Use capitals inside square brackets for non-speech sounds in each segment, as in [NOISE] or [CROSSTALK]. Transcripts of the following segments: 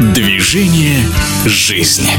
Движение жизни.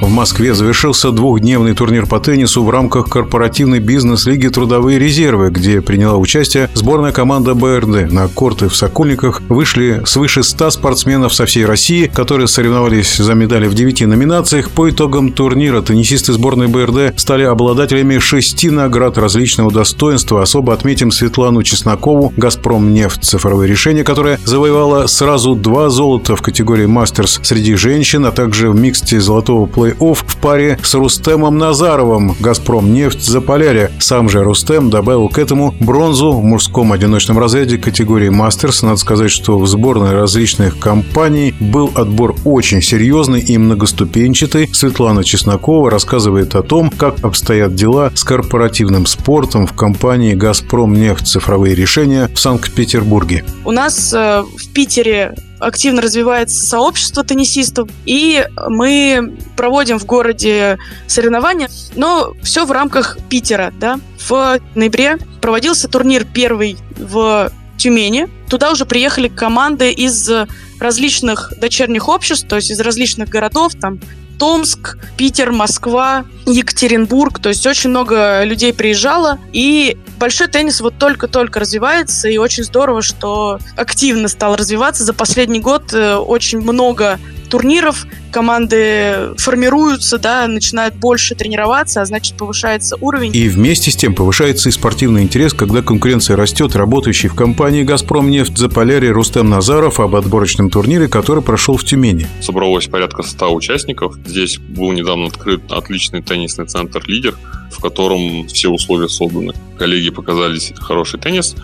В Москве завершился двухдневный турнир по теннису в рамках корпоративной бизнес-лиги «Трудовые резервы», где приняла участие сборная команда БРД. На корты в Сокольниках вышли свыше 100 спортсменов со всей России, которые соревновались за медали в девяти номинациях. По итогам турнира теннисисты сборной БРД стали обладателями шести наград различного достоинства. Особо отметим Светлану Чеснокову, «Газпром нефть. Цифровые решения», которая завоевала сразу два золота в категории «Мастерс» среди женщин, а также в миксте золотого плей плей-офф в паре с Рустемом Назаровым «Газпром нефть» за Полярье. Сам же Рустем добавил к этому бронзу в мужском одиночном разряде категории «Мастерс». Надо сказать, что в сборной различных компаний был отбор очень серьезный и многоступенчатый. Светлана Чеснокова рассказывает о том, как обстоят дела с корпоративным спортом в компании «Газпром нефть. Цифровые решения» в Санкт-Петербурге. У нас э, в Питере активно развивается сообщество теннисистов, и мы проводим в городе соревнования, но все в рамках Питера, да. В ноябре проводился турнир первый в Тюмени. Туда уже приехали команды из различных дочерних обществ, то есть из различных городов, там Томск, Питер, Москва, Екатеринбург. То есть очень много людей приезжало. И большой теннис вот только-только развивается. И очень здорово, что активно стал развиваться. За последний год э, очень много турниров, команды формируются, да, начинают больше тренироваться, а значит повышается уровень. И вместе с тем повышается и спортивный интерес, когда конкуренция растет. Работающий в компании «Газпром нефть» за полярье Рустем Назаров об отборочном турнире, который прошел в Тюмени. Собралось порядка 100 участников. Здесь был недавно открыт отличный теннисный центр «Лидер», в котором все условия созданы. Коллеги показали хороший теннис,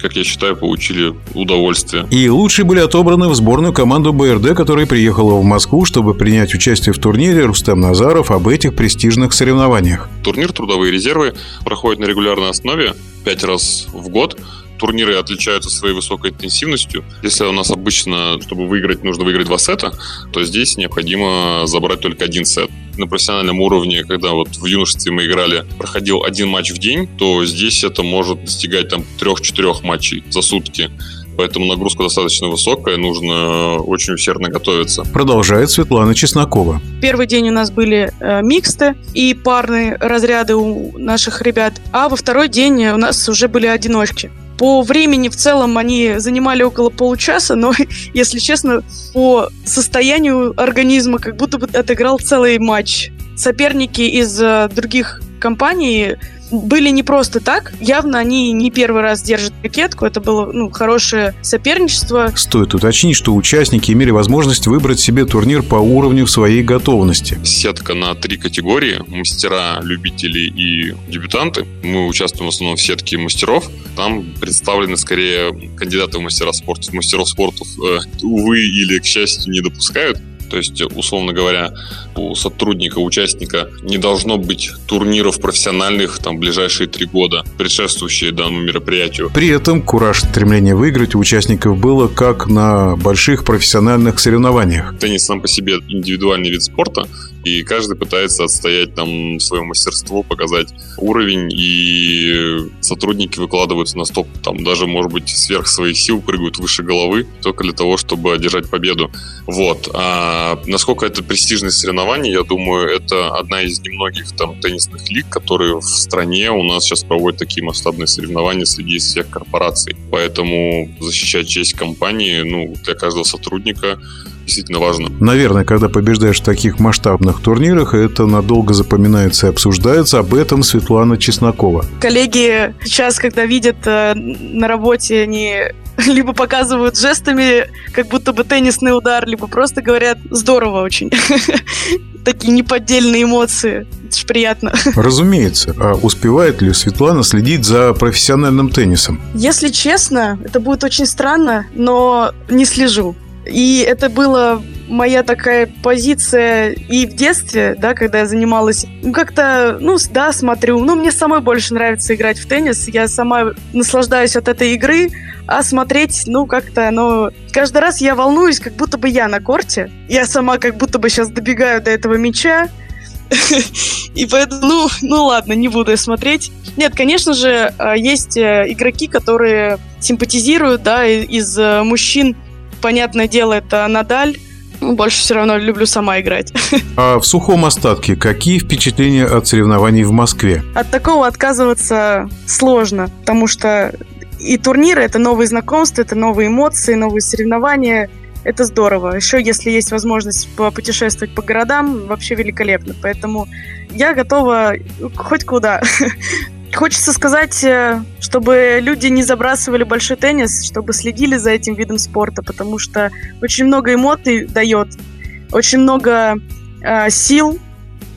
как я считаю, получили удовольствие. И лучшие были отобраны в сборную команду БРД, которая приехала в Москву, чтобы принять участие в турнире Рустем Назаров об этих престижных соревнованиях. Турнир «Трудовые резервы» проходит на регулярной основе пять раз в год турниры отличаются своей высокой интенсивностью. Если у нас обычно, чтобы выиграть, нужно выиграть два сета, то здесь необходимо забрать только один сет. На профессиональном уровне, когда вот в юношестве мы играли, проходил один матч в день, то здесь это может достигать там трех-четырех матчей за сутки поэтому нагрузка достаточно высокая, нужно очень усердно готовиться. Продолжает Светлана Чеснокова. Первый день у нас были э, миксты и парные разряды у наших ребят, а во второй день у нас уже были одиночки. По времени в целом они занимали около получаса, но, [LAUGHS] если честно, по состоянию организма как будто бы отыграл целый матч. Соперники из э, других компаний были не просто так. Явно они не первый раз держат ракетку. Это было ну, хорошее соперничество. Стоит уточнить, что участники имели возможность выбрать себе турнир по уровню своей готовности. Сетка на три категории. Мастера, любители и дебютанты. Мы участвуем в основном в сетке мастеров. Там представлены скорее кандидаты в мастера спорта. Мастеров спорта, э, увы или к счастью, не допускают. То есть, условно говоря, у сотрудника, участника не должно быть турниров профессиональных там ближайшие три года, предшествующие данному мероприятию. При этом кураж стремление выиграть у участников было как на больших профессиональных соревнованиях. Теннис сам по себе индивидуальный вид спорта, и каждый пытается отстоять там свое мастерство, показать уровень, и сотрудники выкладываются на стоп, там даже, может быть, сверх своих сил прыгают выше головы, только для того, чтобы одержать победу. Вот. А насколько это престижное соревнование, я думаю, это одна из немногих там теннисных лиг, которые в стране у нас сейчас проводят такие масштабные соревнования среди всех корпораций. Поэтому защищать честь компании, ну, для каждого сотрудника действительно важно. Наверное, когда побеждаешь в таких масштабных турнирах, это надолго запоминается и обсуждается. Об этом Светлана Чеснокова. Коллеги сейчас, когда видят э, на работе, они [LAUGHS] либо показывают жестами, как будто бы теннисный удар, либо просто говорят «здорово очень». [LAUGHS] Такие неподдельные эмоции. Это же приятно. [LAUGHS] Разумеется. А успевает ли Светлана следить за профессиональным теннисом? Если честно, это будет очень странно, но не слежу. И это было моя такая позиция и в детстве, да, когда я занималась, ну, как-то, ну, да, смотрю, ну, мне самой больше нравится играть в теннис, я сама наслаждаюсь от этой игры, а смотреть, ну, как-то, ну, каждый раз я волнуюсь, как будто бы я на корте, я сама как будто бы сейчас добегаю до этого мяча, [LAUGHS] и поэтому, ну, ну ладно, не буду я смотреть. Нет, конечно же, э, есть э, игроки, которые симпатизируют, да, из э, мужчин понятное дело, это Надаль. Ну, больше все равно люблю сама играть. [LAUGHS] А в сухом остатке какие впечатления от соревнований в Москве? От такого отказываться сложно, потому что и турниры — это новые знакомства, это новые эмоции, новые соревнования. Это здорово. Еще если есть возможность путешествовать по городам, вообще великолепно. Поэтому я готова хоть куда. [LAUGHS] Хочется сказать, э, чтобы люди не забрасывали большой теннис, чтобы следили за этим видом спорта, потому что очень много эмоций дает, очень много э, сил.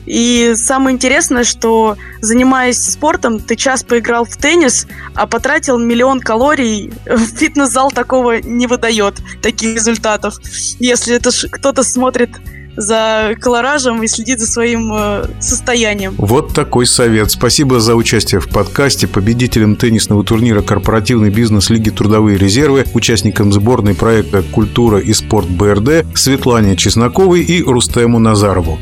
И самое интересное, что занимаясь спортом, ты час поиграл в теннис, а потратил миллион калорий. [LAUGHS] Фитнес-зал такого не выдает, таких результатов. Если это кто-то смотрит за колоражем и следит за своим э, состоянием. Вот такой совет. Спасибо за участие в подкасте. Победителем теннисного турнира «Корпоративный бизнес Лиги Трудовые резервы», участникам сборной проекта «Культура и спорт БРД» Светлане Чесноковой и Рустему Назарову.